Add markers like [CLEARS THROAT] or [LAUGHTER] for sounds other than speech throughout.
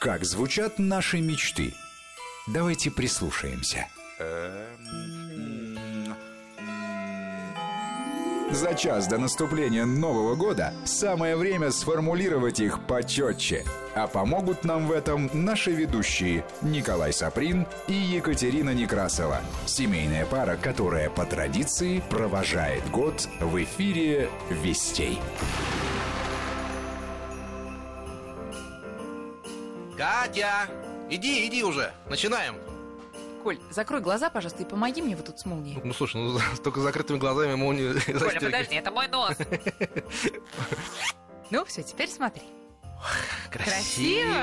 Как звучат наши мечты? Давайте прислушаемся. За час до наступления Нового года самое время сформулировать их почетче. А помогут нам в этом наши ведущие Николай Саприн и Екатерина Некрасова. Семейная пара, которая по традиции провожает год в эфире «Вестей». Катя, иди, иди уже, начинаем. Коль, закрой глаза, пожалуйста, и помоги мне вот тут с молнией. Ну слушай, ну с только закрытыми глазами молнию Коля, [LAUGHS] застегивать. подожди, это мой нос. Ну, все, теперь смотри. Красиво!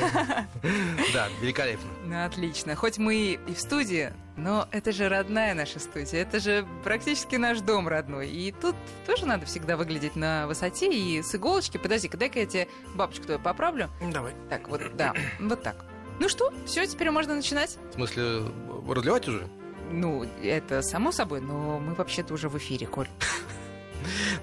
[LAUGHS] Да, великолепно. Ну, отлично. Хоть мы и в студии, но это же родная наша студия. Это же практически наш дом родной. И тут тоже надо всегда выглядеть на высоте и с иголочки. Подожди, дай-ка я тебе бабочку твою поправлю. Давай. Так, вот, да, [CLEARS THROAT] вот так. Ну что, все, теперь можно начинать. В смысле, разливать уже? Ну, это само собой, но мы вообще-то уже в эфире, Коль. [LAUGHS]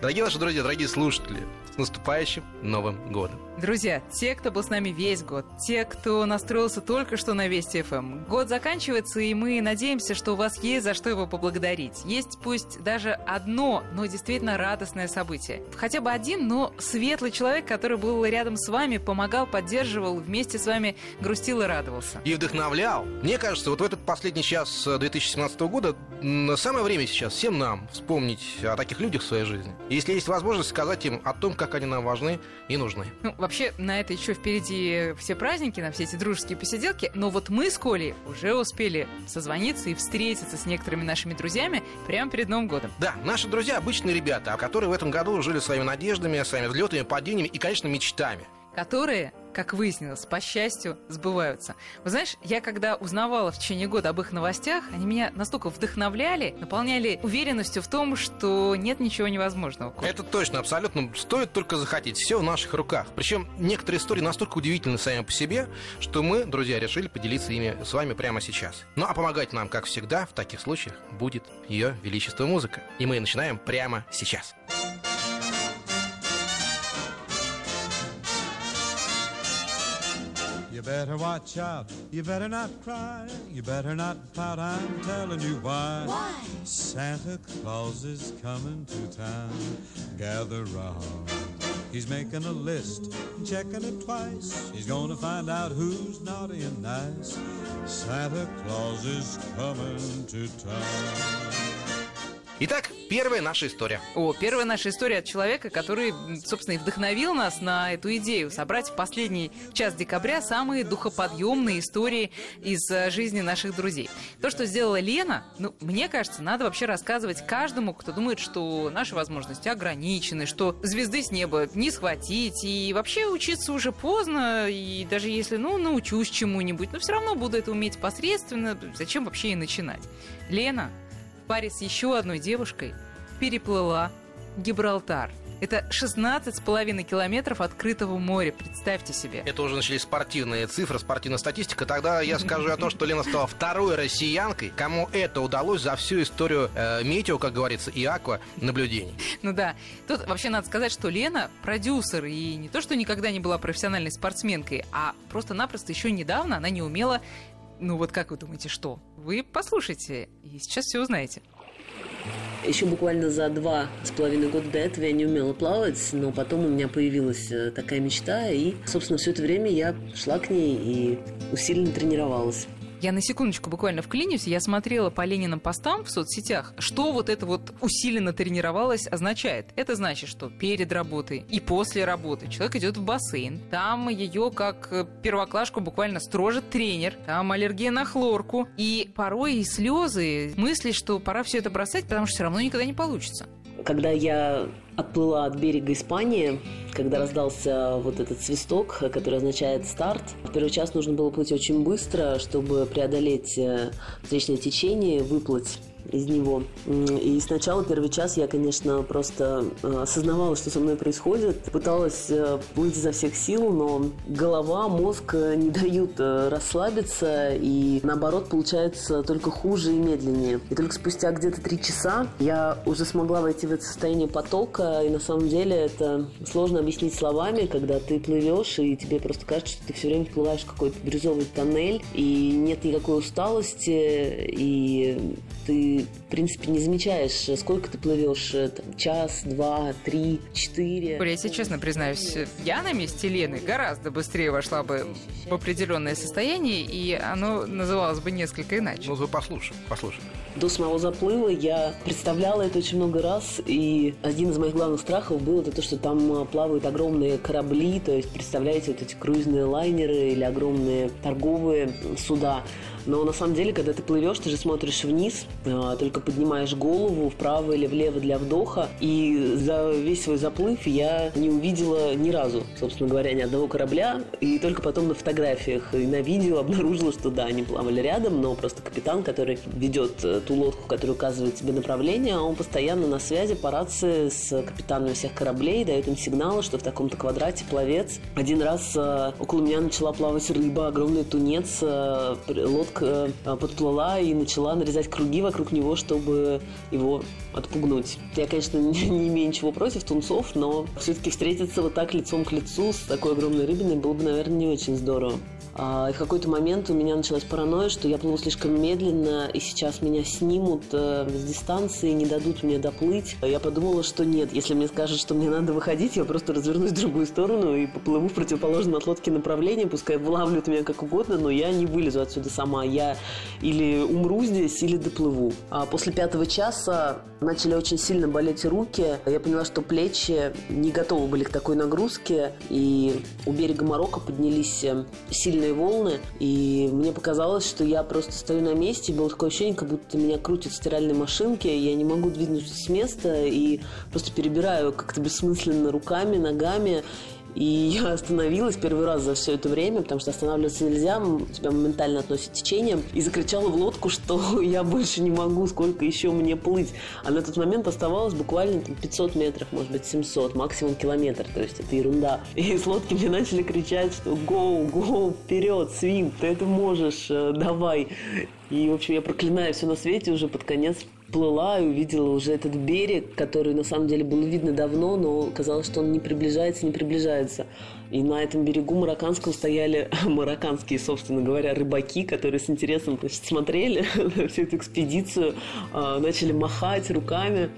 Дорогие наши друзья, дорогие слушатели, с наступающим Новым годом. Друзья, те, кто был с нами весь год, те, кто настроился только что на Вести ФМ, год заканчивается, и мы надеемся, что у вас есть за что его поблагодарить. Есть пусть даже одно, но действительно радостное событие. Хотя бы один, но светлый человек, который был рядом с вами, помогал, поддерживал, вместе с вами грустил и радовался. И вдохновлял. Мне кажется, вот в этот последний час э, 2017 года м, самое время сейчас всем нам вспомнить о таких людях в своей жизни. И если есть возможность сказать им о том, как они нам важны и нужны. Ну, вообще, на это еще впереди все праздники, на все эти дружеские посиделки. Но вот мы с Колей уже успели созвониться и встретиться с некоторыми нашими друзьями прямо перед Новым годом. Да, наши друзья обычные ребята, которые в этом году жили своими надеждами, своими взлетами, падениями и, конечно, мечтами. которые, как выяснилось, по счастью, сбываются. Вы знаешь, я когда узнавала в течение года об их новостях, они меня настолько вдохновляли, наполняли уверенностью в том, что нет ничего невозможного. Это точно, абсолютно. Стоит только захотеть. Все в наших руках. Причем некоторые истории настолько удивительны сами по себе, что мы, друзья, решили поделиться ими с вами прямо сейчас. Ну а помогать нам, как всегда, в таких случаях будет ее величество музыка. И мы начинаем прямо сейчас. You better watch out. You better not cry. You better not pout. I'm telling you why. Why? Santa Claus is coming to town. Gather round. He's making a list, checking it twice. He's gonna find out who's naughty and nice. Santa Claus is coming to town. Итак, первая наша история. О, первая наша история от человека, который, собственно, и вдохновил нас на эту идею собрать в последний час декабря самые духоподъемные истории из э, жизни наших друзей. То, что сделала Лена, ну, мне кажется, надо вообще рассказывать каждому, кто думает, что наши возможности ограничены, что звезды с неба не схватить, и вообще учиться уже поздно, и даже если, ну, научусь чему-нибудь, но все равно буду это уметь посредственно, зачем вообще и начинать? Лена паре с еще одной девушкой переплыла Гибралтар. Это 16,5 километров открытого моря, представьте себе. Это уже начались спортивные цифры, спортивная статистика. Тогда я скажу о том, что Лена стала второй россиянкой, кому это удалось за всю историю э, метео, как говорится, и аква наблюдений. Ну да, тут вообще надо сказать, что Лена продюсер, и не то, что никогда не была профессиональной спортсменкой, а просто-напросто еще недавно она не умела, ну вот как вы думаете, что? Вы послушайте, и сейчас все узнаете. Еще буквально за два с половиной года до этого я не умела плавать, но потом у меня появилась э, такая мечта, и, собственно, все это время я шла к ней и усиленно тренировалась. Я на секундочку буквально вклинюсь. Я смотрела по Лениным постам в соцсетях, что вот это вот усиленно тренировалась означает. Это значит, что перед работой и после работы человек идет в бассейн. Там ее как э, первоклашку буквально строжит тренер. Там аллергия на хлорку. И порой и слезы, мысли, что пора все это бросать, потому что все равно никогда не получится. Когда я отплыла от берега Испании, когда раздался вот этот свисток, который означает старт, в первый час нужно было плыть очень быстро, чтобы преодолеть э, встречное течение, выплыть из него. И сначала первый час я, конечно, просто э, осознавала, что со мной происходит, пыталась э, плыть изо всех сил, но голова, мозг не дают расслабиться, и наоборот получается только хуже и медленнее. И только спустя где-то три часа я уже смогла войти в это состояние потока, и на самом деле это сложно объяснить словами, когда ты плывешь, и тебе просто кажется, что ты все время вплываешь в какой-то бирюзовый тоннель, и нет никакой усталости, и ты, в принципе, не замечаешь, сколько ты плывешь, э, там, час, два, три, четыре. Я тебе честно признаюсь, я на месте Лены гораздо быстрее вошла бы в определенное состояние, и оно называлось бы несколько иначе. Ну, вы послушаем, послушаем. До самого заплыва я представляла это очень много раз, и один из моих главных страхов был это то, что там э, плавают огромные корабли, то есть, представляете, вот эти круизные лайнеры или огромные торговые суда. Но на самом деле, когда ты плывешь, ты же смотришь вниз, а, только поднимаешь голову вправо или влево для вдоха. И за весь свой заплыв я не увидела ни разу, собственно говоря, ни одного корабля. И только потом на фотографиях и на видео [LAUGHS] обнаружила, что да, они плавали рядом, но просто капитан, который ведет э, ту лодку, которая указывает тебе направление, он постоянно на связи по рации с капитанами всех кораблей, дает им сигналы, что в таком-то квадрате пловец. Один раз э, около меня начала плавать рыба, огромный тунец, э, лодка лодка э, подплыла и начала нарезать круги вокруг него, чтобы его отпугнуть. Я, конечно, [LAUGHS] не, не имею ничего против тунцов, но все-таки встретиться вот так лицом к лицу с такой огромной рыбиной было бы, наверное, не очень здорово. А, и в какой-то момент у меня началась паранойя, что я плыву слишком медленно, и сейчас меня снимут э, с дистанции, не дадут мне доплыть. Я подумала, что нет, если мне скажут, что мне надо выходить, я просто развернусь в другую сторону и поплыву в противоположном от лодки направлении, пускай вылавливают меня как угодно, но я не вылезу отсюда сама. Я или умру здесь, или доплыву. А после пятого часа начали очень сильно болеть руки. Я поняла, что плечи не готовы были к такой нагрузке, и у берега Марокко поднялись э, сильные волны, и мне показалось, что я просто стою на месте, было такое ощущение, как будто меня крутят в стиральной машинке, я не могу двинуться с места, и просто перебираю как-то бессмысленно руками, ногами, и я [LAUGHS] остановилась первый раз за все это время, потому что останавливаться нельзя, тебя моментально относят течением, и закричала в лодку, [LAUGHS] что я больше не могу, сколько еще мне плыть. А на тот момент оставалось буквально там, 500 метров, может быть 700, максимум километр, то есть это ерунда. [LAUGHS] И с лодки мне начали кричать, что «Go, go, вперед, свим, ты это можешь, э, давай». И, в общем, я проклинаю все на свете уже под конец плыла и увидела уже этот берег, который на самом деле было видно давно, но казалось, что он не приближается, не приближается. И на этом берегу марокканском стояли [LAUGHS] марокканские, собственно говоря, рыбаки, которые с интересом значит, смотрели [LAUGHS] на всю эту экспедицию, а, начали махать руками.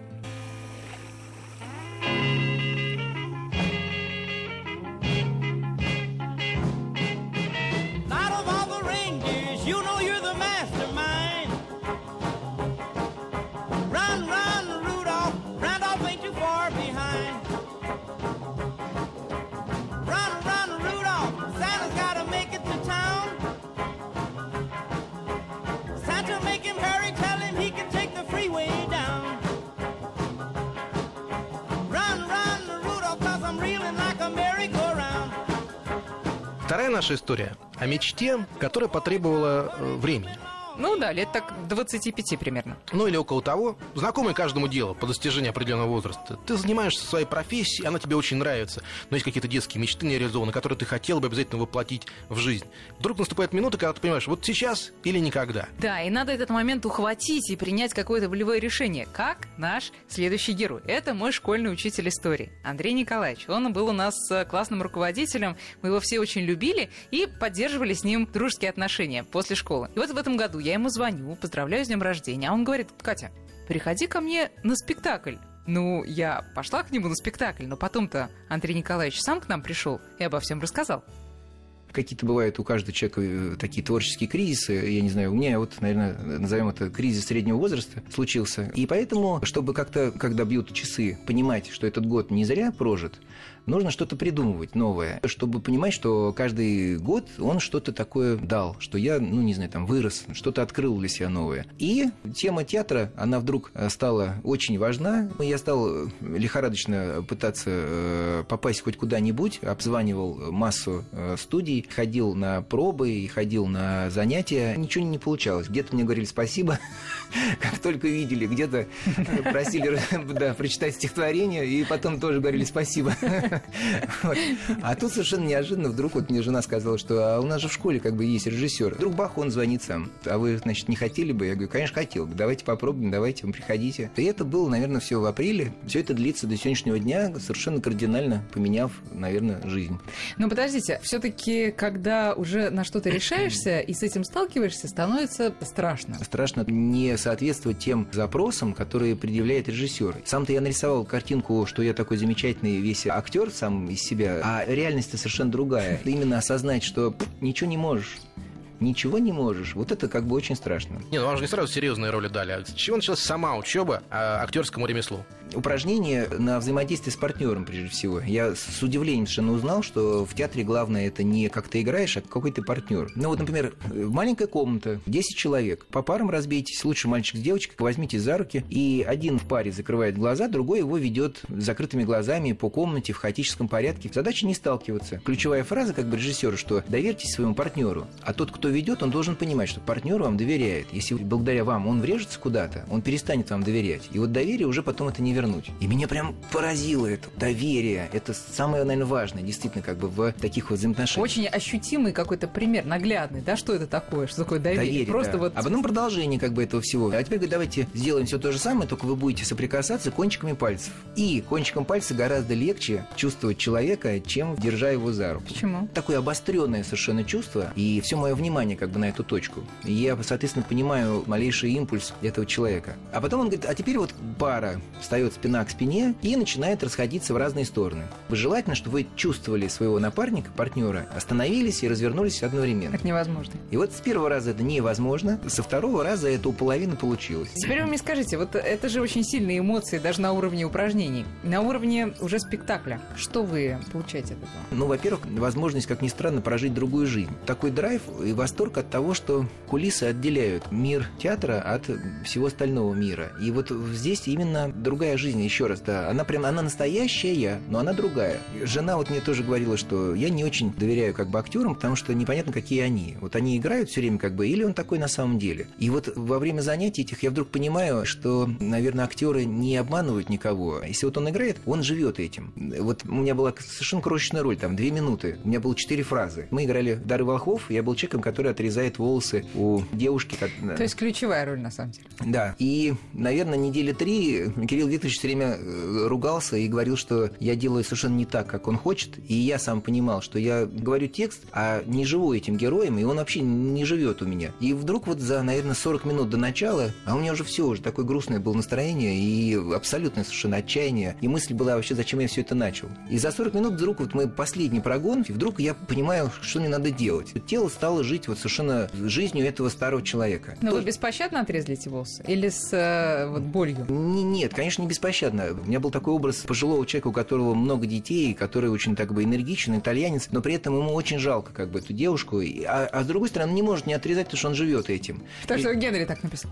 Наша история о мечте, которая потребовала э, времени. Ну да, лет так 25 примерно. Ну или около того. Знакомый каждому делу по достижении определенного возраста. Ты занимаешься своей профессией, она тебе очень нравится, но есть какие-то детские мечты не реализованы, которые ты хотел бы обязательно воплотить в жизнь. Вдруг наступает минута, когда ты понимаешь, вот сейчас или никогда. Да, и надо этот момент ухватить и принять какое-то волевое решение, как наш следующий герой. Это мой школьный учитель истории, Андрей Николаевич. Он был у нас э, классным руководителем, мы его все очень любили и поддерживали с ним дружеские отношения после школы. И вот в этом году я ему звоню, поздравляю с днем рождения, а он говорит, Катя, приходи ко мне на спектакль. Ну, я пошла к нему на спектакль, но потом-то Андрей Николаевич сам к нам пришел и обо всем рассказал какие-то бывают у каждого человека э, такие творческие кризисы. Я не знаю, у меня вот, наверное, назовем это кризис среднего возраста случился. И поэтому, чтобы как-то, когда бьют часы, понимать, что этот год не зря прожит, нужно что-то придумывать новое, чтобы понимать, что каждый год он что-то такое дал, что я, ну, не знаю, там, вырос, что-то открыл для себя новое. И тема театра, она вдруг э, стала очень важна. Я стал лихорадочно пытаться э, попасть хоть куда-нибудь, обзванивал массу э, студий, ходил на пробы и ходил на занятия. Ничего не получалось. Где-то мне говорили спасибо, [LAUGHS] как только видели, где-то просили [LAUGHS] прочитать стихотворение, и потом тоже говорили спасибо. [LAUGHS] А тут совершенно неожиданно вдруг вот мне жена сказала, что а у нас же в школе как бы есть режиссер. Вдруг бах, он звонит сам. А вы, значит, не хотели бы? Я говорю, конечно, хотел. Давайте попробуем, давайте, приходите. И это было, наверное, все в апреле. Все это длится до сегодняшнего дня, совершенно кардинально поменяв, наверное, жизнь. Но подождите, все-таки, когда уже на что-то решаешься и с этим сталкиваешься, становится страшно. Страшно не соответствовать тем запросам, которые предъявляет режиссер. Сам-то я нарисовал картинку, что я такой замечательный весь актер сам из себя, а реальность-то совершенно другая. Именно осознать, что ничего не можешь ничего не можешь. Вот это как бы очень страшно. Не, ну вам же не сразу серьезные роли дали. А с чего началась сама учеба а, актерскому ремеслу? упражнение на взаимодействие с партнером, прежде всего. Я с удивлением совершенно узнал, что в театре главное это не как ты играешь, а какой ты партнер. Ну вот, например, маленькая комната, 10 человек. По парам разбейтесь, лучше мальчик с девочкой, возьмите за руки, и один в паре закрывает глаза, другой его ведет закрытыми глазами по комнате в хаотическом порядке. Задача не сталкиваться. Ключевая фраза как бы режиссера, что доверьтесь своему партнеру, а тот, кто ведет, он должен понимать, что партнер вам доверяет. Если благодаря вам он врежется куда-то, он перестанет вам доверять. И вот доверие уже потом это не вернуть. И меня прям поразило это. Доверие. Это самое, наверное, важное, действительно, как бы в таких вот взаимоотношениях. Очень ощутимый какой-то пример, наглядный, да, что это такое, что такое доверие. доверие Просто да. вот... А потом продолжение как бы этого всего. А теперь давайте сделаем все то же самое, только вы будете соприкасаться кончиками пальцев. И кончиком пальца гораздо легче чувствовать человека, чем держа его за руку. Почему? Такое обостренное совершенно чувство, и все мое внимание как бы на эту точку. И я, соответственно, понимаю малейший импульс этого человека. А потом он говорит, а теперь вот пара встает спина к спине и начинает расходиться в разные стороны. Желательно, чтобы вы чувствовали своего напарника, партнера, остановились и развернулись одновременно. Это невозможно. И вот с первого раза это невозможно, со второго раза это у половины получилось. Теперь вы мне скажите, вот это же очень сильные эмоции даже на уровне упражнений, на уровне уже спектакля. Что вы получаете от этого? Ну, во-первых, возможность, как ни странно, прожить другую жизнь. Такой драйв и восторг от того, что кулисы отделяют мир театра от всего остального мира. И вот здесь именно другая жизнь, еще раз, да, она прям, она настоящая, но она другая. Жена вот мне тоже говорила, что я не очень доверяю как бы актерам, потому что непонятно, какие они. Вот они играют все время как бы, или он такой на самом деле. И вот во время занятий этих я вдруг понимаю, что, наверное, актеры не обманывают никого. Если вот он играет, он живет этим. Вот у меня была совершенно крошечная роль, там, две минуты. У меня было четыре фразы. Мы играли Дары Волхов, я был человеком, который отрезает волосы у девушки. Как... То есть ключевая роль, на самом деле. Да. И, наверное, недели три Кирилл Викторович все время э, ругался и говорил, что я делаю совершенно не так, как он хочет. И я сам понимал, что я говорю текст, а не живу этим героем, и он вообще не живет у меня. И вдруг вот за, наверное, 40 минут до начала, а у меня уже все, уже такое грустное было настроение и абсолютное совершенно отчаяние. И мысль была вообще, зачем я все это начал. И за 40 минут вдруг вот мы последний прогон, и вдруг я понимаю, что мне надо делать. Тело стало жить вот совершенно жизнью этого старого человека. Но То- вы беспощадно отрезали эти волосы? Или с э, вот, болью? Н- Нет, конечно, не беспощадно. У меня был такой образ пожилого человека, у которого много детей, который очень так бы энергичен, итальянец, но при этом ему очень жалко как бы эту девушку. А, а с другой стороны, он не может не отрезать, потому что он живет этим. Так И- что Генри так написал.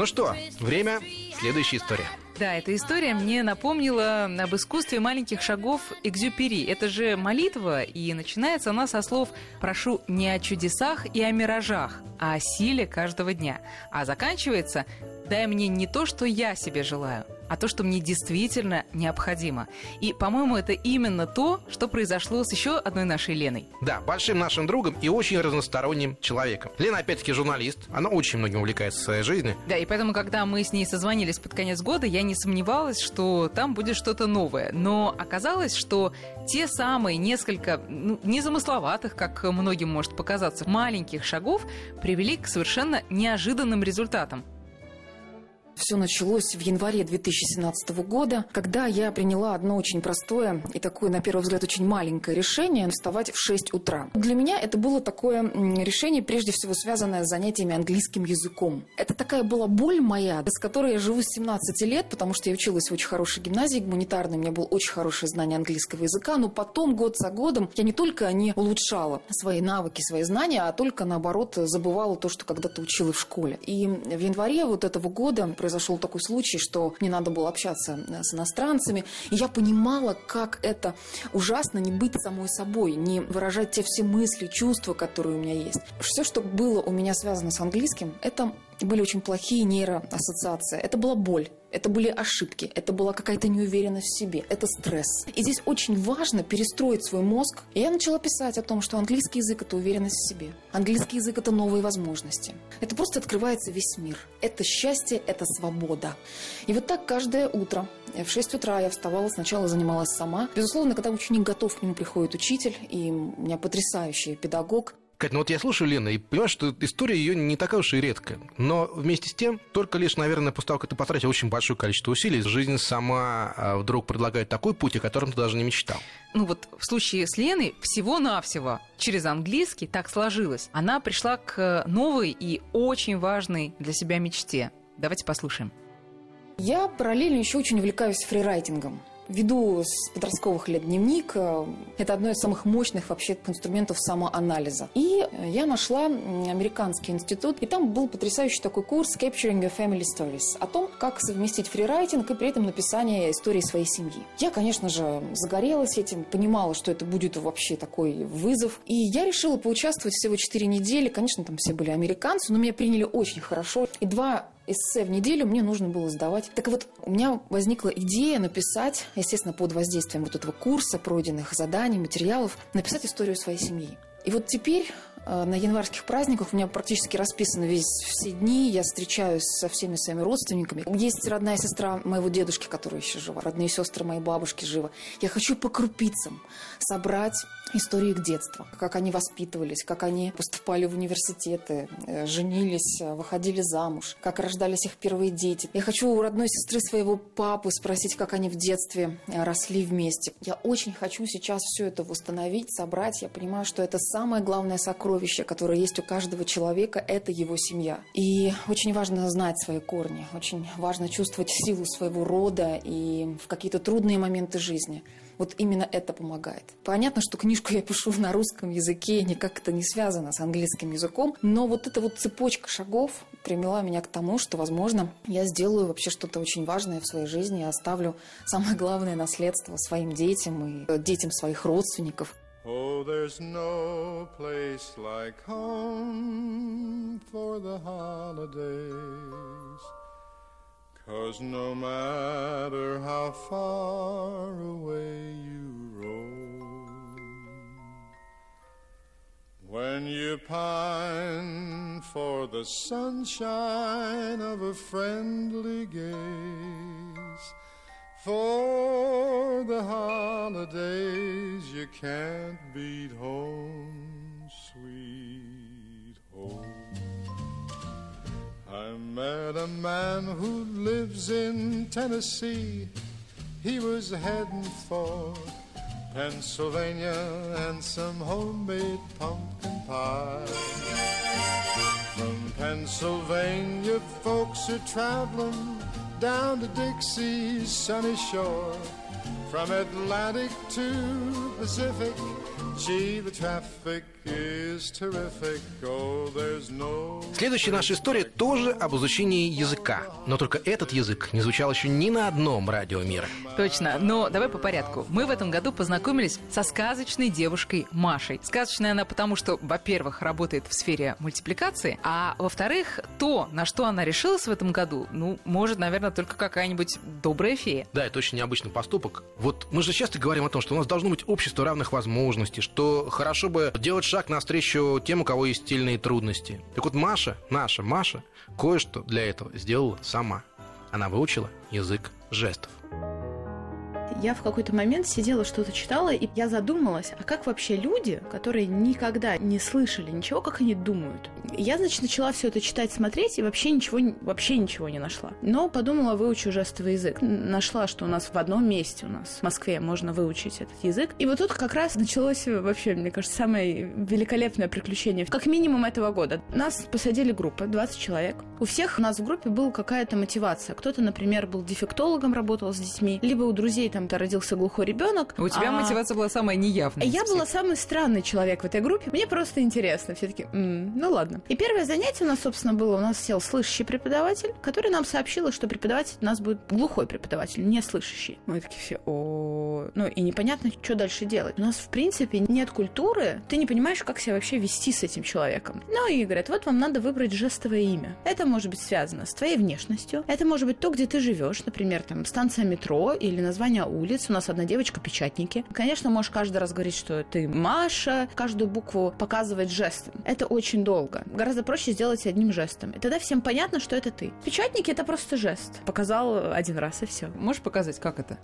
Ну что, время, следующая история. Да, эта история мне напомнила об искусстве маленьких шагов Экзюпери. Это же молитва, и начинается она со слов «прошу не о чудесах и о миражах, а о силе каждого дня». А заканчивается «дай мне не то, что я себе желаю, а то, что мне действительно необходимо. И, по-моему, это именно то, что произошло с еще одной нашей Леной. Да, большим нашим другом и очень разносторонним человеком. Лена, опять-таки, журналист. Она очень многим увлекается в своей жизни. Да, и поэтому, когда мы с ней созвонились под конец года, я не сомневалась, что там будет что-то новое. Но оказалось, что те самые несколько ну, незамысловатых, как многим может показаться, маленьких шагов привели к совершенно неожиданным результатам. Все началось в январе 2017 года, когда я приняла одно очень простое и такое, на первый взгляд, очень маленькое решение – вставать в 6 утра. Для меня это было такое решение, прежде всего, связанное с занятиями английским языком. Это такая была боль моя, с которой я живу с 17 лет, потому что я училась в очень хорошей гимназии гуманитарной, у меня было очень хорошее знание английского языка, но потом, год за годом, я не только не улучшала свои навыки, свои знания, а только, наоборот, забывала то, что когда-то учила в школе. И в январе вот этого года произошел такой случай, что мне надо было общаться э, с иностранцами, и я понимала, как это ужасно не быть самой собой, не выражать те все мысли, чувства, которые у меня есть. Все, что было у меня связано с английским, это были очень плохие нейроассоциации. Это была боль, это были ошибки, это была какая-то неуверенность в себе, это стресс. И здесь очень важно перестроить свой мозг. И я начала писать о том, что английский язык – это уверенность в себе. Английский язык – это новые возможности. Это просто открывается весь мир. Это счастье, это свобода. И вот так каждое утро в 6 утра я вставала, сначала занималась сама. Безусловно, когда ученик готов, к нему приходит учитель, и у меня потрясающий педагог, Кать, ну вот я слушаю Лену и понимаю, что история ее не такая уж и редкая. Но вместе с тем, только лишь, наверное, после того, как ты потратил очень большое количество усилий, жизнь сама а, вдруг предлагает такой путь, о котором ты даже не мечтал. Ну вот в случае с Леной всего-навсего через английский так сложилось. Она пришла к новой и очень важной для себя мечте. Давайте послушаем. Я параллельно еще очень увлекаюсь фрирайтингом. Веду с подростковых лет дневник. Это одно из самых мощных вообще инструментов самоанализа. И я нашла американский институт, и там был потрясающий такой курс Capturing Your Family Stories о том, как совместить фрирайтинг и при этом написание истории своей семьи. Я, конечно же, загорелась этим, понимала, что это будет вообще такой вызов. И я решила поучаствовать всего 4 недели. Конечно, там все были американцы, но меня приняли очень хорошо. И два эссе в неделю мне нужно было сдавать. Так вот, у меня возникла идея написать, естественно, под воздействием вот этого курса, пройденных заданий, материалов, написать историю своей семьи. И вот теперь на январских праздниках у меня практически расписаны весь все дни. Я встречаюсь со всеми своими родственниками. Есть родная сестра моего дедушки, которая еще жива. Родные сестры моей бабушки живы. Я хочу по крупицам собрать историю их детства, как они воспитывались, как они поступали в университеты, э, женились, э, выходили замуж, как рождались их первые дети. Я хочу у родной сестры своего папы спросить, как они в детстве э, росли вместе. Я очень хочу сейчас все это восстановить, собрать. Я понимаю, что это самое главное сокровище, которое есть у каждого человека, это его семья. И очень важно знать свои корни, очень важно чувствовать силу своего рода и в какие-то трудные моменты жизни. Вот именно это помогает. Понятно, что книжку я пишу на русском языке, никак это не связано с английским языком, но вот эта вот цепочка шагов привела меня к тому, что, возможно, я сделаю вообще что-то очень важное в своей жизни и оставлю самое главное наследство своим детям и детям своих родственников. Oh, there's no place like home for the holidays. Cause no matter how far away you roam, when you pine for the sunshine of a friendly gaze, for the holidays you can't beat home, sweet home. I met a man who lives in Tennessee. He was heading for Pennsylvania and some homemade pumpkin pie. From Pennsylvania, folks are traveling down to Dixie's sunny shore. From Atlantic to Pacific, gee, the traffic is terrific. Oh, there's no. Следующая наша история тоже об изучении языка. Но только этот язык не звучал еще ни на одном радио мира. Точно. Но давай по порядку. Мы в этом году познакомились со сказочной девушкой Машей. Сказочная она потому, что, во-первых, работает в сфере мультипликации, а во-вторых, то, на что она решилась в этом году, ну, может, наверное, только какая-нибудь добрая фея. Да, это очень необычный поступок. Вот мы же часто говорим о том, что у нас должно быть общество равных возможностей, что хорошо бы делать шаг навстречу тем, у кого есть сильные трудности. Так вот, Маша, наша Маша, кое-что для этого сделала сама. Она выучила язык жестов. Я в какой-то момент сидела, что-то читала, и я задумалась, а как вообще люди, которые никогда не слышали ничего, как они думают? Я, значит, начала все это читать, смотреть, и вообще ничего, вообще ничего не нашла. Но подумала, выучу жестовый язык. Нашла, что у нас в одном месте у нас в Москве можно выучить этот язык. И вот тут как раз началось вообще, мне кажется, самое великолепное приключение, как минимум этого года. Нас посадили группы, 20 человек. У всех у нас в группе была какая-то мотивация. Кто-то, например, был дефектологом, работал с детьми, либо у друзей там то родился глухой ребенок. У тебя а мотивация была самая неявная. Я была самый странный человек в этой группе. Мне просто интересно. Все таки ну ладно. И первое занятие у нас, собственно, было. У нас сел слышащий преподаватель, который нам сообщил, что преподаватель у нас будет глухой преподаватель, не слышащий. Мы такие все, о, ну и непонятно, что дальше делать. У нас, в принципе, нет культуры. Ты не понимаешь, как себя вообще вести с этим человеком. Ну и говорят, вот вам надо выбрать жестовое имя. Это может быть связано с твоей внешностью. Это может быть то, где ты живешь, например, там станция метро или название улиц. У нас одна девочка печатники. Конечно, можешь каждый раз говорить, что ты Маша, каждую букву показывать жестом. Это очень долго. Гораздо проще сделать одним жестом. И тогда всем понятно, что это ты. Печатники это просто жест. Показал один раз и все. Можешь показать, как это?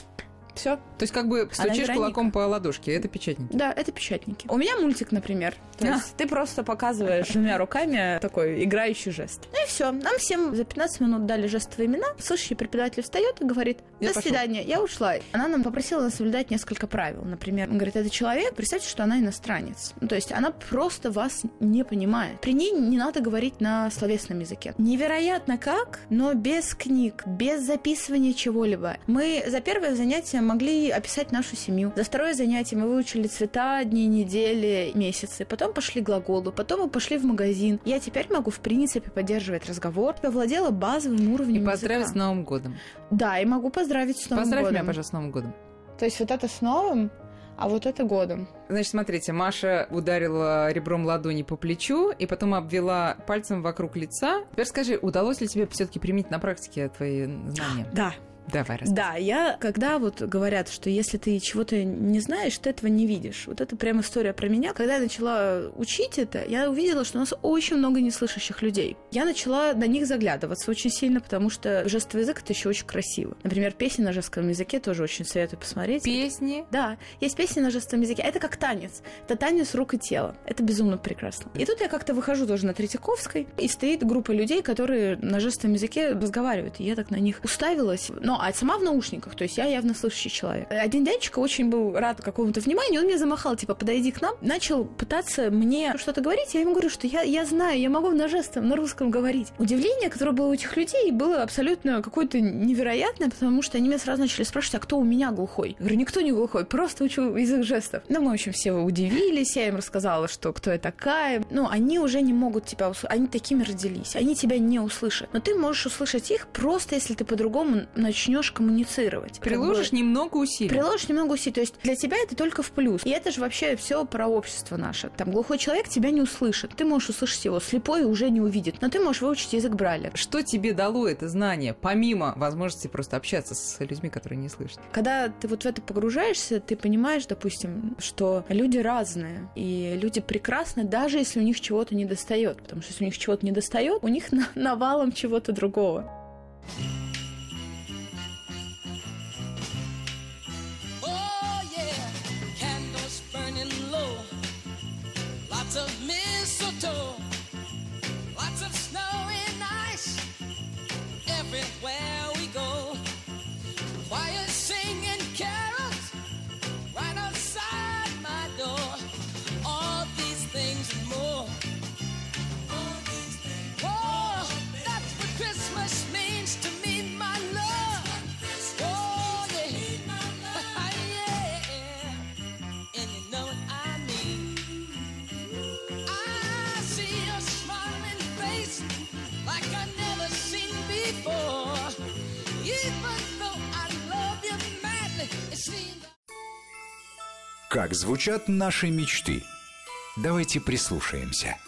Все. То есть как бы стучишь Вероника. кулаком по ладошке, это печатники. Да, это печатники. У меня мультик, например. То есть ты просто показываешь двумя руками такой играющий жест. Ну и все. Нам всем за 15 минут дали жестовые имена. Слышащий преподаватель встает и говорит, до свидания, я ушла. Она нам попросила нас соблюдать несколько правил. Например, он говорит, это человек, представьте, что она иностранец. Ну, то есть она просто вас не понимает. При ней не надо говорить на словесном языке. Невероятно как, но без книг, без записывания чего-либо. Мы за первое занятие могли описать нашу семью. За второе занятие мы выучили цвета, дни, недели, месяцы. Потом пошли глаголы, потом мы пошли в магазин. Я теперь могу, в принципе, поддерживать разговор. Я владела базовым уровнем И поздравить языка. с Новым годом. Да, и могу поздравить с Новым Поздравь годом. меня, пожалуйста, с Новым годом. То есть вот это с новым, а вот это годом. Значит, смотрите, Маша ударила ребром ладони по плечу и потом обвела пальцем вокруг лица. Теперь скажи, удалось ли тебе все-таки применить на практике твои знания? Да, Давай. Да, я, когда вот говорят, что если ты чего-то не знаешь, ты этого не видишь. Вот это прям история про меня. Когда я начала учить это, я увидела, что у нас очень много неслышащих людей. Я начала на них заглядываться очень сильно, потому что жестовый язык это еще очень красиво. Например, песни на жестовом языке тоже очень советую посмотреть. Песни. Да, есть песни на жестовом языке. Это как танец. Это танец рук и тела. Это безумно прекрасно. И тут я как-то выхожу тоже на Третьяковской, и стоит группа людей, которые на жестовом языке разговаривают. И я так на них уставилась. А сама в наушниках, то есть я явно слышащий человек. Один дядечка очень был рад какому-то вниманию, он мне замахал, типа, подойди к нам. Начал пытаться мне что-то говорить. Я ему говорю, что я, я знаю, я могу на жестом, на русском говорить. Удивление, которое было у этих людей, было абсолютно какое-то невероятное, потому что они меня сразу начали спрашивать, а кто у меня глухой? Я говорю, никто не глухой, просто учу язык жестов. Ну, мы, в общем, все удивились, я им рассказала, что кто я такая. Ну, они уже не могут тебя услышать, они такими родились, они тебя не услышат. Но ты можешь услышать их просто, если ты по-другому начнешь коммуницировать. Приложишь Как бы- немного усилий. Приложишь немного усилий. То есть для тебя это только в плюс. И это же вообще все про общество наше. Там глухой человек тебя не услышит. Ты можешь услышать его, слепой уже не увидит. Но ты можешь выучить язык Брайля. Что тебе дало это знание, помимо возможности просто общаться с людьми, которые не слышат? Когда ты вот в это погружаешься, ты понимаешь, допустим, что люди разные, и люди прекрасны, даже если у них чего-то не достает. Потому что если у них чего-то не достает, у них [LAUGHS] на- навалом чего-то другого. Oh Как звучат наши мечты? Давайте прислушаемся.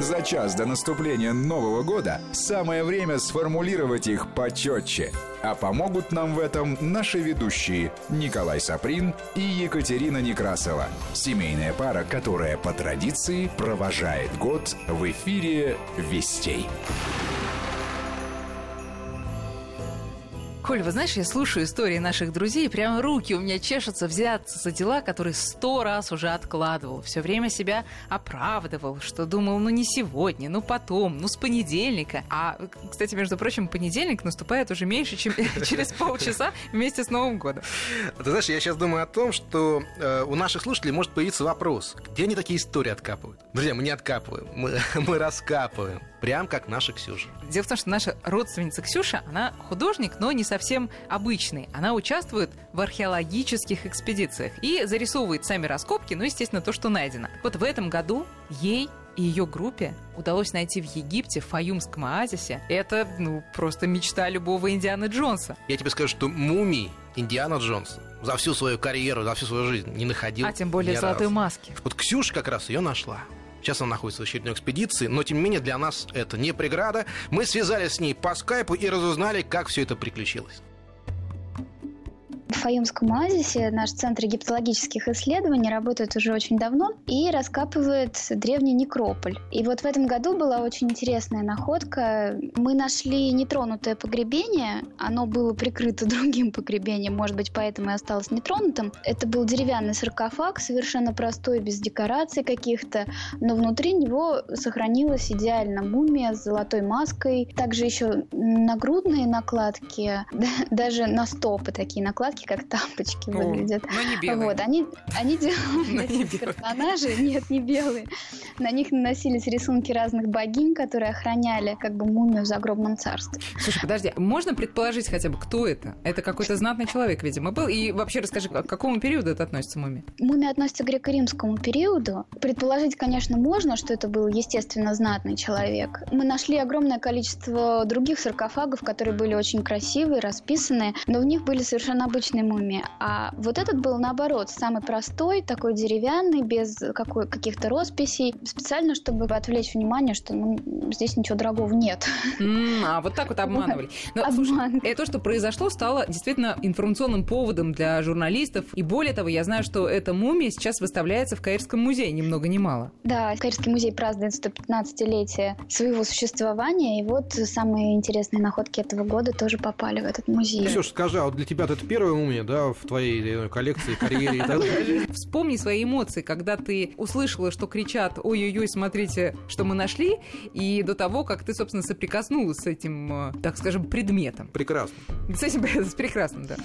За час до наступления Нового года самое время сформулировать их почетче. А помогут нам в этом наши ведущие Николай Саприн и Екатерина Некрасова. Семейная пара, которая по традиции провожает год в эфире «Вестей». Коль, вы знаешь, я слушаю истории наших друзей, прямо руки у меня чешутся взяться за дела, которые сто раз уже откладывал. Все время себя оправдывал, что думал, ну не сегодня, ну потом, ну с понедельника. А, кстати, между прочим, понедельник наступает уже меньше, чем [LAUGHS] через полчаса вместе с Новым годом. Ты знаешь, я сейчас думаю о том, что э, у наших слушателей может появиться вопрос, где они такие истории откапывают? Друзья, мы не откапываем, мы, [LAUGHS] мы раскапываем. Прям как наша Ксюша. Дело в том, что наша родственница Ксюша, она художник, но не совсем обычный. Она участвует в археологических экспедициях и зарисовывает сами раскопки, ну, естественно, то, что найдено. Вот в этом году ей и ее группе удалось найти в Египте, в Фаюмском оазисе. Это, ну, просто мечта любого Индианы Джонса. Я тебе скажу, что мумий Индиана Джонс за всю свою карьеру, за всю свою жизнь не находил. А тем более золотой разу. маске. Вот Ксюша как раз ее нашла. Сейчас она находится в очередной экспедиции, но тем не менее для нас это не преграда. Мы связались с ней по скайпу и разузнали, как все это приключилось. В Фаюмском оазисе наш центр египтологических исследований работает уже очень давно и раскапывает древний некрополь. И вот в этом году была очень интересная находка. Мы нашли нетронутое погребение. Оно было прикрыто [LAUGHS] другим погребением, может быть, поэтому и осталось нетронутым. Это был деревянный саркофаг, совершенно простой, без декораций каких-то, но внутри него сохранилась идеально мумия с золотой маской. Также еще нагрудные накладки, [LAUGHS] даже на стопы такие накладки, как тапочки О, выглядят. но не белые. Вот, они, они не таких персонажей, нет, не белые. На них наносились рисунки разных богинь, которые охраняли как бы мумию в загробном царстве. Слушай, подожди, можно предположить хотя бы, кто это? Это какой-то знатный человек, видимо, был. И вообще расскажи, к какому периоду это относится мумия? Мумия относится к греко-римскому периоду. Предположить, конечно, можно, что это был, естественно, знатный человек. Мы нашли огромное количество других саркофагов, которые были очень красивые, расписанные, но в них были совершенно обычные мумии. А вот этот был, наоборот, самый простой, такой деревянный, без какой- каких-то росписей, специально, чтобы отвлечь внимание, что ну, здесь ничего дорогого нет. М, А, вот так вот [LAUGHS] обманывали. Но, слушай, это то, что произошло, стало действительно информационным поводом для журналистов. И более того, я знаю, что эта мумия сейчас выставляется в Каирском музее, ни много ни мало. Да, Каирский музей празднует 115-летие своего существования, и вот самые интересные находки этого года тоже попали в этот музей. Ксюша, скажи, а вот для тебя это первая мумия, да, в твоей э, коллекции, карьере и так далее? Вспомни свои эмоции, когда ты услышала, что кричат «Ой-ой-ой, смотрите, что мы нашли», и до того, как ты, собственно, соприкоснулась с этим, э, так скажем, предметом. Прекрасно. С этим [LAUGHS] с прекрасным, да.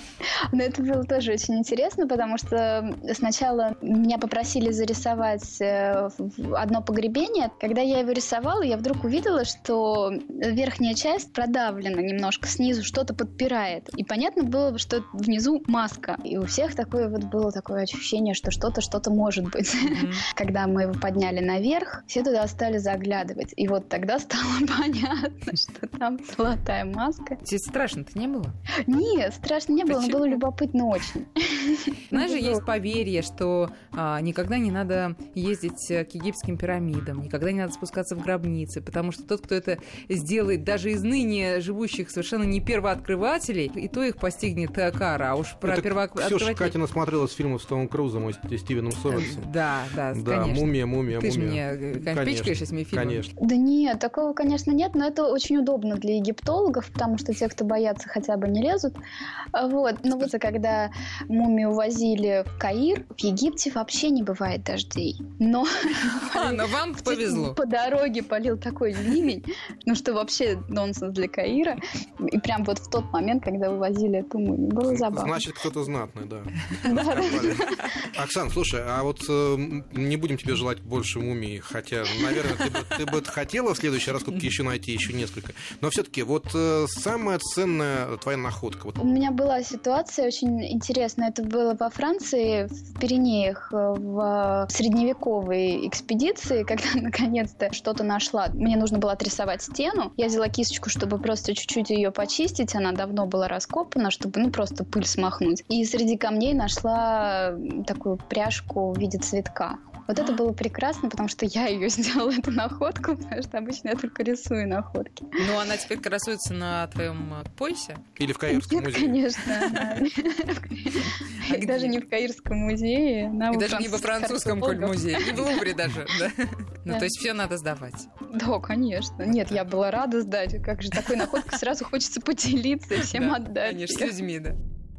Но это было тоже очень интересно, потому что сначала меня попросили зарисовать э, одно погребение. Когда я его рисовала, я вдруг увидела, что верхняя часть продавлена немножко снизу, что-то подпирает. И понятно было, что внизу маска. И у всех такое вот было такое ощущение, что что-то, что-то может быть. [LAUGHS] Когда мы его подняли наверх, все туда стали заглядывать. И вот тогда [LAUGHS] стало понятно, что там золотая маска. Тебе страшно-то не было? Нет, страшно не было, но было любопытно очень. [LAUGHS] Знаешь же, есть поверье, что а, никогда не надо ездить э, к египетским пирамидам, никогда не надо спускаться в гробницы, потому что тот, кто это сделает, даже из ныне живущих совершенно не первооткрывателей, и то их постигнет э, кара. А уж про Это Ксюша первооткрывателей... Катя насмотрелась фильмов с Томом Крузом и Стивеном Сомерсом. Да, да, Да, конечно. мумия, мумия, Ты же мумия. мне, э, конечно, пичкаешь этими фильмами. Конечно. Да нет, такого, конечно, нет, но это очень удобно для египтологов, потому что те, кто боятся, хотя бы не лезут. А Вот. Но вот когда мумию увозили в Каир, в Египте вообще не бывает дождей. Но А, но [LAUGHS] вам повезло. по дороге полил такой ливень, ну что вообще нонсенс для Каира. И прям вот в тот момент, когда вывозили эту мумию, было забавно. Значит, кто-то знатный, да. [LAUGHS] Оксан, слушай, а вот э, не будем тебе желать больше мумий, хотя, наверное, ты бы, хотела в следующий раз раскопке еще найти еще несколько. Но все-таки вот э, самая ценная твоя находка. У меня была ситуация очень интересная. Это Это было во Франции, в Пиренеях, э, в средневековой экспедиции, когда [LAUGHS] наконец-то что-то нашла. Мне нужно было отрисовать стену. Я взяла кисточку, чтобы просто чуть-чуть ее почистить. Она давно была раскопана, чтобы ну просто пыль смахнуть. И среди камней нашла такую пряжку в виде цветка. Вот это было прекрасно, потому что я ее [LAUGHS] сделала, эту находку, потому что обычно я только рисую находки. Ну, она теперь красуется на твоем э, поясе? Или в Каирском Нет, музее? конечно. [LAUGHS] А И Даже не в Каирском музее. И даже не во французском музее, не в Лувре даже, да? [LAUGHS] Ну, то есть все надо сдавать. Да, конечно. Нет, я была рада сдать. Как же такой находкой сразу хочется поделиться и всем Да, отдать. Конечно, с людьми, да.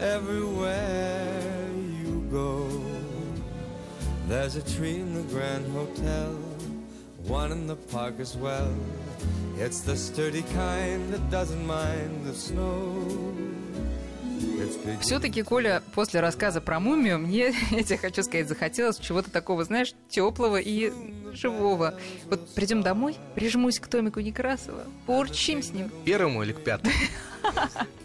everywhere you go. There's a tree in the Grand Hotel, one in the park as well. It's the sturdy kind that doesn't mind the snow. It's big. Все-таки, Коля, после рассказа про мумию, мне, [LAUGHS] я тебе хочу сказать, захотелось чего-то такого, знаешь, теплого и живого. Вот придем домой, прижмусь к Томику Некрасова, поурчим с ним. Первому или к пятому? [LAUGHS]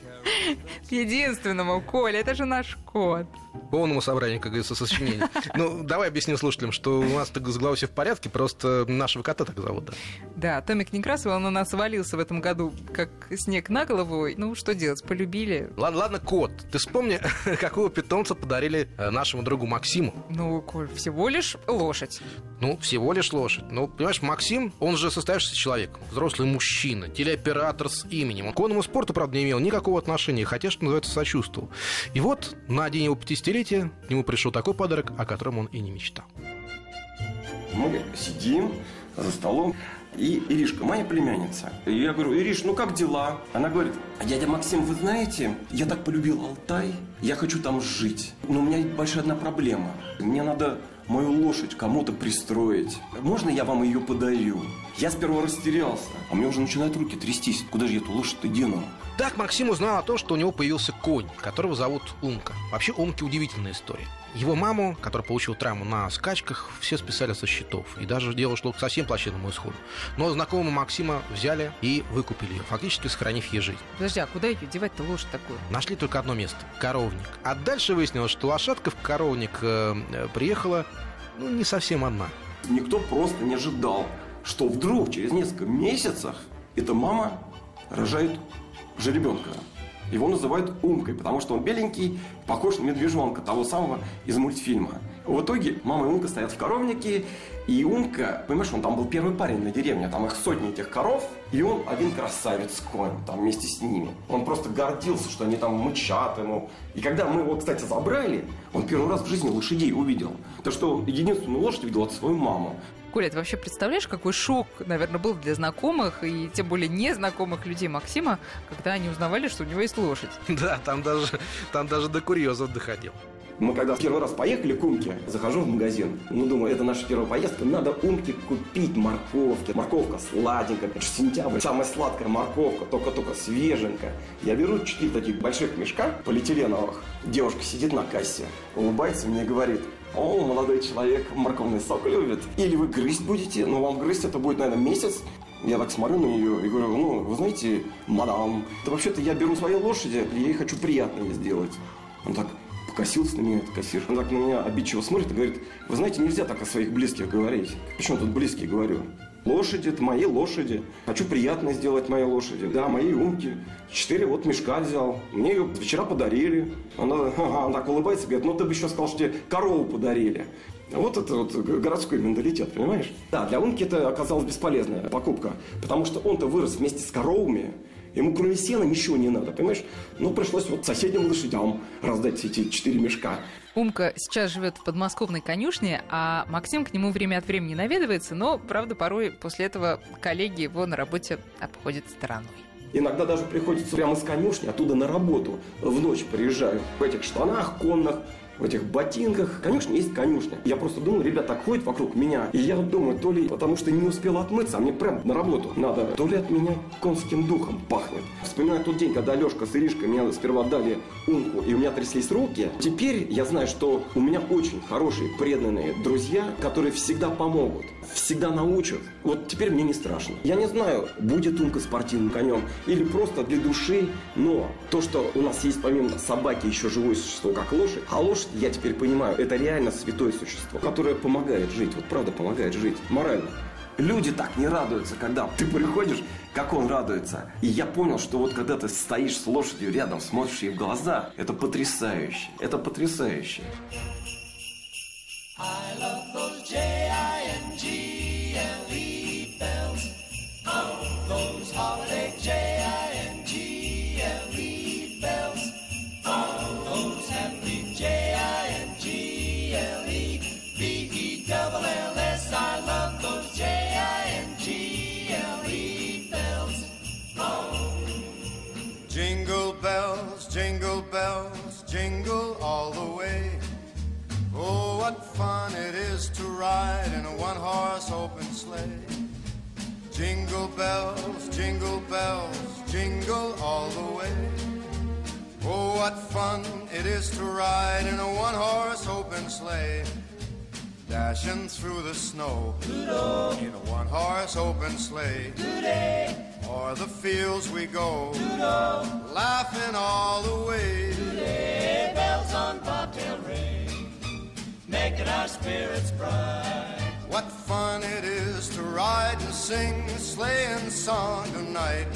Единственному, Коля, это же наш кот. Полному собранию, как говорится, сочинений. [LAUGHS] Ну, давай объясним слушателям, что у нас так с головой все в порядке, просто нашего кота так зовут, да. Да, Томик Некрасов, он у нас свалился в этом году, как снег на голову. Ну, что делать, полюбили. Ладно, ладно, кот, ты вспомни, [LAUGHS] какого питомца подарили э, нашему другу Максиму. Ну, Коль, всего лишь лошадь. Ну, всего лишь лошадь. Ну, понимаешь, Максим, он же состоявшийся человек, взрослый мужчина, телеоператор с именем. Он к конному спорту, правда, не имел никакого отношения, хотя, что называется, сочувствовал. И вот на день его 50-летия к нему пришел такой подарок, о котором он и не мечтал. Мы сидим за столом, и Иришка, моя племянница. Я говорю, Ириш, ну как дела? Она говорит, дядя Максим, вы знаете, я так полюбил Алтай, я хочу там жить. Но у меня большая одна проблема. Мне надо мою лошадь кому-то пристроить. Можно я вам ее подарю? Я сперва растерялся, а мне уже начинают руки трястись. Куда же я эту лошадь-то дену? Так Максим узнал о том, что у него появился конь, которого зовут Умка. Вообще, Умки удивительная история. Его маму, которая получила травму на скачках, все списали со счетов. И даже дело шло к совсем плачевному исходу. Но знакомого Максима взяли и выкупили ее, фактически сохранив ей жизнь. Подожди, а куда ее девать-то лошадь такую? Нашли только одно место – коровник. А дальше выяснилось, что лошадка в коровник э, э, приехала, ну, не совсем одна. Никто просто не ожидал, что вдруг через несколько месяцев эта мама рожает жеребенка. Его называют Умкой, потому что он беленький, похож на медвежонка, того самого из мультфильма. В итоге мама и Умка стоят в коровнике, и Умка, понимаешь, он там был первый парень на деревне, там их сотни этих коров, и он один красавец конь там вместе с ними. Он просто гордился, что они там мычат ему. И когда мы его, кстати, забрали, он первый раз в жизни лошадей увидел. То, что единственную лошадь видел от свою маму. Коля, ты вообще представляешь, какой шок, наверное, был для знакомых и тем более незнакомых людей Максима, когда они узнавали, что у него есть лошадь? [LAUGHS] Да, там даже, там даже до курьезов доходил. Мы когда первый раз поехали к Умке, захожу в магазин, ну, думаю, это наша первая поездка, надо Умке купить морковки. Морковка сладенькая, это же сентябрь, самая сладкая морковка, только-только свеженькая. Я беру четыре таких больших мешка полиэтиленовых. Девушка сидит на кассе, улыбается мне и говорит, о, молодой человек морковный сок любит. Или вы грызть будете, но вам грызть это будет, наверное, месяц. Я так смотрю на нее и говорю, ну, вы знаете, мадам, да вообще-то я беру свои лошади, и я ей хочу приятное сделать. Он так покосился на меня, этот кассир. Он так на меня обидчиво смотрит и говорит, вы знаете, нельзя так о своих близких говорить. Почему тут близкие говорю? Лошади – это мои лошади. Хочу приятно сделать моей лошади. Да, мои умки. Четыре вот мешка взял. Мне ее вчера подарили. Она, [LAUGHS] ага, она так улыбается, говорит, ну ты бы еще сказал, что тебе корову подарили. Вот это вот городской менталитет, понимаешь? Да, для Умки это оказалась бесполезная покупка, потому что он-то вырос вместе с коровами, Ему кроме сена ничего не надо, понимаешь? Ну, пришлось вот соседним лошадям раздать эти четыре мешка. Умка сейчас живет в подмосковной конюшне, а Максим к нему время от времени наведывается, но, правда, порой после этого коллеги его на работе обходят стороной. Иногда даже приходится прямо с конюшни, оттуда на работу в ночь приезжаю. В этих штанах конных, в этих ботинках. Конюшня есть конюшня. Я просто думаю, ребят так ходят вокруг меня. И я думаю, то ли потому что не успел отмыться, а мне прям на работу надо, то ли от меня конским духом пахнет. Вспоминаю тот день, когда Лешка с Иришкой меня сперва дали умку, и у меня тряслись руки. Теперь я знаю, что у меня очень хорошие, преданные друзья, которые всегда помогут, всегда научат. Вот теперь мне не страшно. Я не знаю, будет умка спортивным конем или просто для души, но то, что у нас есть помимо собаки еще живое существо, как лошадь, а лошадь, я теперь понимаю, это реально святое существо, которое помогает жить, вот правда помогает жить, морально. Люди так не радуются, когда ты приходишь, как он радуется. И я понял, что вот когда ты стоишь с лошадью рядом, смотришь ей в глаза, это потрясающе. Это потрясающе. I love those J-I-N-G-L-E open sleigh. O'er the fields we go, laughing all the way. bells on bobtail ring, making our spirits bright. What fun it is to ride and sing a sleighing song tonight.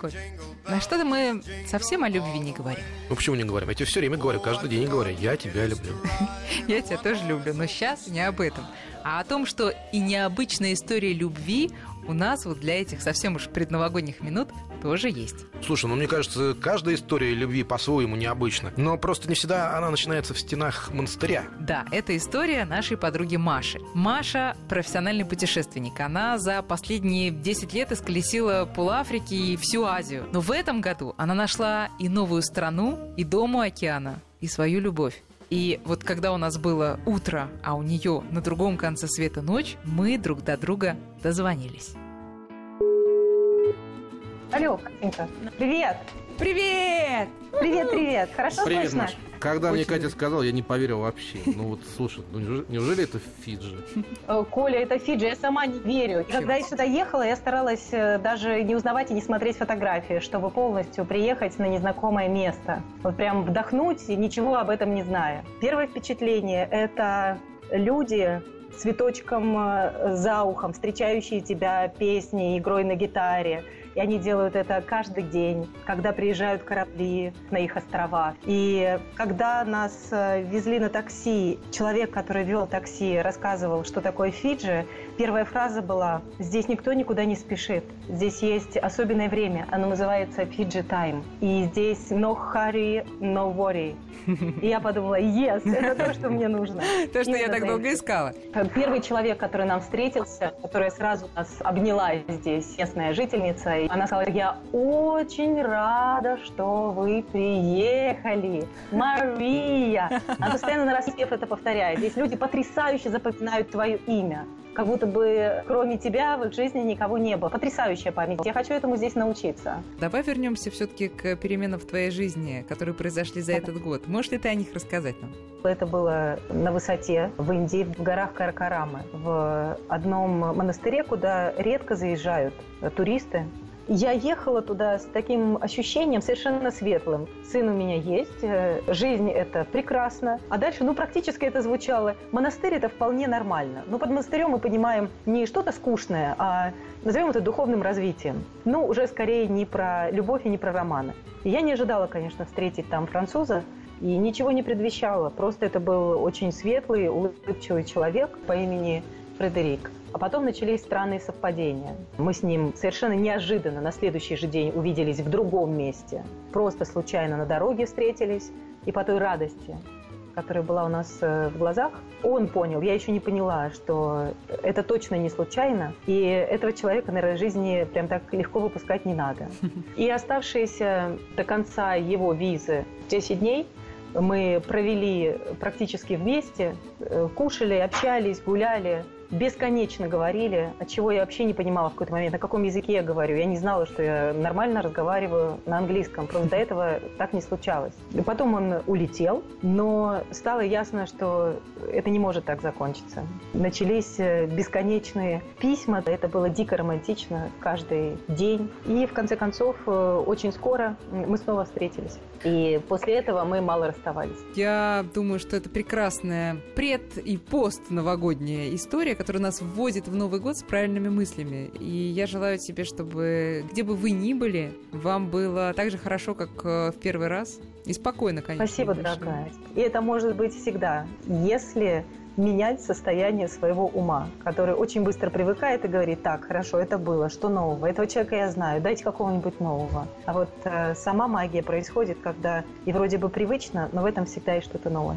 Коль, на что-то мы совсем о любви не говорим. Ну почему не говорим? Я тебе все время говорю, каждый день говорю, я тебя люблю. [LAUGHS] Я тебя тоже люблю, но сейчас не об этом, а о том, что и необычная история любви у нас вот для этих совсем уж предновогодних минут тоже есть. Слушай, ну мне кажется, каждая история любви по-своему необычна. Но просто не всегда она начинается в стенах монастыря. Да, это история нашей подруги Маши. Маша – профессиональный путешественник. Она за последние 10 лет исколесила пол Африки и всю Азию. Но в этом году она нашла и новую страну, и дом у океана, и свою любовь. И вот когда у нас было утро, а у нее на другом конце света ночь, мы друг до друга дозвонились. Алло, Катенька. Привет. Привет! Привет, привет. Хорошо Привет, слышно? Маш. Когда мне Очень Катя сказала, я не поверил вообще. Ну вот, слушай, ну неужели, неужели это Фиджи? Э, Коля, это Фиджи, я сама не верю. И Когда я сюда ехала, я старалась э, даже не узнавать и не смотреть фотографии, чтобы полностью приехать на незнакомое место. Вот прям вдохнуть и ничего об этом не зная. Первое впечатление – это люди с цветочком э, за ухом, встречающие тебя песни, игрой на гитаре. Они делают это каждый день, когда приезжают корабли на их острова. И когда нас э, везли на такси, человек, который вел такси, рассказывал, что такое Фиджи, первая фраза была «Здесь никто никуда не спешит. Здесь есть особенное время. Оно называется Фиджи Тайм. И здесь no hurry, no worry». И я подумала, yes, это то, что мне нужно. [LAUGHS] То, что я так долго искала. Первый человек, который нам встретился, которая сразу нас обняла здесь, местная жительница, и она сказала, я очень рада, что вы приехали. Мария! Она постоянно на распев это повторяет. Здесь люди потрясающе запоминают твое имя. Как будто бы кроме тебя в их жизни никого не было. Потрясающая память. Я хочу этому здесь научиться. Давай вернемся все-таки к переменам в твоей жизни, которые произошли за этот год. Можешь ли ты о них рассказать нам? Это было на высоте в Индии, в горах Каракарамы, в одном монастыре, куда редко заезжают туристы. Я ехала туда с таким ощущением совершенно светлым. Сын у меня есть, э, жизнь это прекрасно. А дальше, ну, практически это звучало. Монастырь это вполне нормально. Но под монастырем мы понимаем не что-то скучное, а назовем это духовным развитием. Ну, уже скорее не про любовь и не про романы. И я не ожидала, конечно, встретить там француза, и ничего не предвещало. Просто это был очень светлый, улыбчивый человек по имени Фредерик. А потом начались странные совпадения. Мы с ним совершенно неожиданно на следующий же день увиделись в другом месте. Просто случайно на дороге встретились. И по той радости, которая была у нас э, в глазах, он понял, я еще не поняла, что это точно не случайно, и этого человека, наверное, жизни прям так легко выпускать не надо. И оставшиеся до конца его визы 10 дней мы провели практически вместе, э, кушали, общались, гуляли, бесконечно говорили, от чего я вообще не понимала в какой-то момент, на каком языке я говорю. Я не знала, что я нормально разговариваю на английском. Просто до [LAUGHS] этого так не случалось. И потом он улетел, но стало ясно, что это не может так закончиться. Начались э, бесконечные письма. Это было дико романтично каждый день. И в конце концов, э, очень скоро мы снова встретились. И после этого мы мало расставались. Я думаю, что это прекрасная пред- и пост новогодняя история, которая нас вводит в Новый год с правильными мыслями. И я желаю тебе, чтобы где бы вы ни были, вам было так же хорошо, как э, в первый раз. И спокойно, конечно. Спасибо, дорогая. И это может быть всегда, если менять состояние своего ума, который очень быстро привыкает и говорит, так, хорошо, это было, что нового? Этого человека я знаю, дайте какого-нибудь нового. А вот э, сама магия происходит, когда и вроде бы привычно, но в этом всегда есть что-то новое.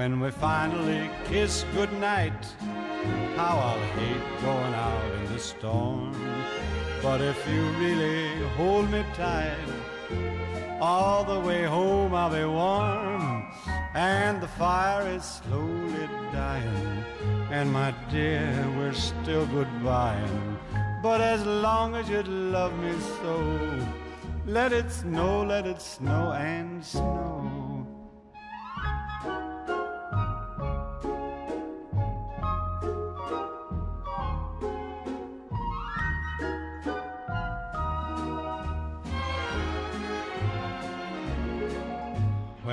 When we finally kiss goodnight, how I'll hate going out in the storm. But if you really hold me tight, all the way home I'll be warm. And the fire is slowly dying. And my dear, we're still goodbying. But as long as you love me so, let it snow, let it snow and snow.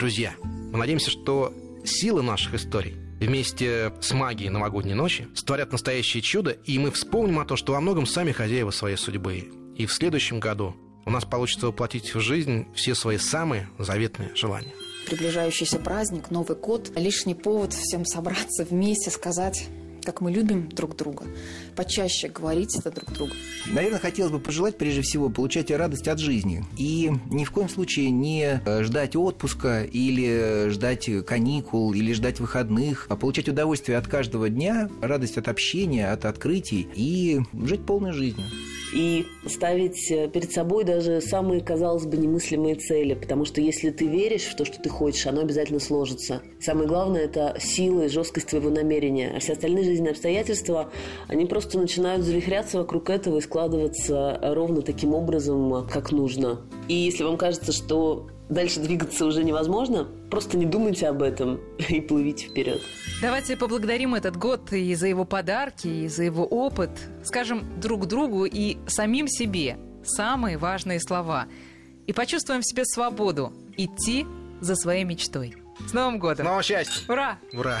Друзья, мы надеемся, что силы наших историй вместе с магией новогодней ночи створят настоящее чудо, и мы вспомним о том, что во многом сами хозяева своей судьбы. И в следующем году у нас получится воплотить в жизнь все свои самые заветные желания. Приближающийся праздник, Новый год – лишний повод всем собраться вместе, сказать как мы любим друг друга, почаще говорить это друг другу. Наверное, хотелось бы пожелать прежде всего получать радость от жизни. И ни в коем случае не э, ждать отпуска или ждать каникул или ждать выходных, а получать удовольствие от каждого дня, радость от общения, от открытий и жить полной жизнью и ставить э, перед собой даже самые, казалось бы, немыслимые цели, потому что если ты веришь в то, что ты хочешь, оно обязательно сложится. Самое главное – это сила и жесткость твоего намерения, а все остальные жизненные обстоятельства, они просто начинают завихряться вокруг этого и складываться ровно таким образом, как нужно. И если вам кажется, что дальше двигаться уже невозможно, просто не думайте об этом [LAUGHS] и плывите вперед. Давайте поблагодарим этот год и за его подарки, и за его опыт. Скажем друг другу и самим себе самые важные слова. и почувствуем в себе свободу идти за своей мечтой. С Новым годом! Нового счастья! Ура! Ура!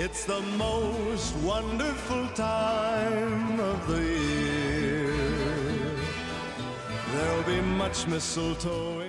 It's the most wonderful time of the year. There'll be much mistletoeing.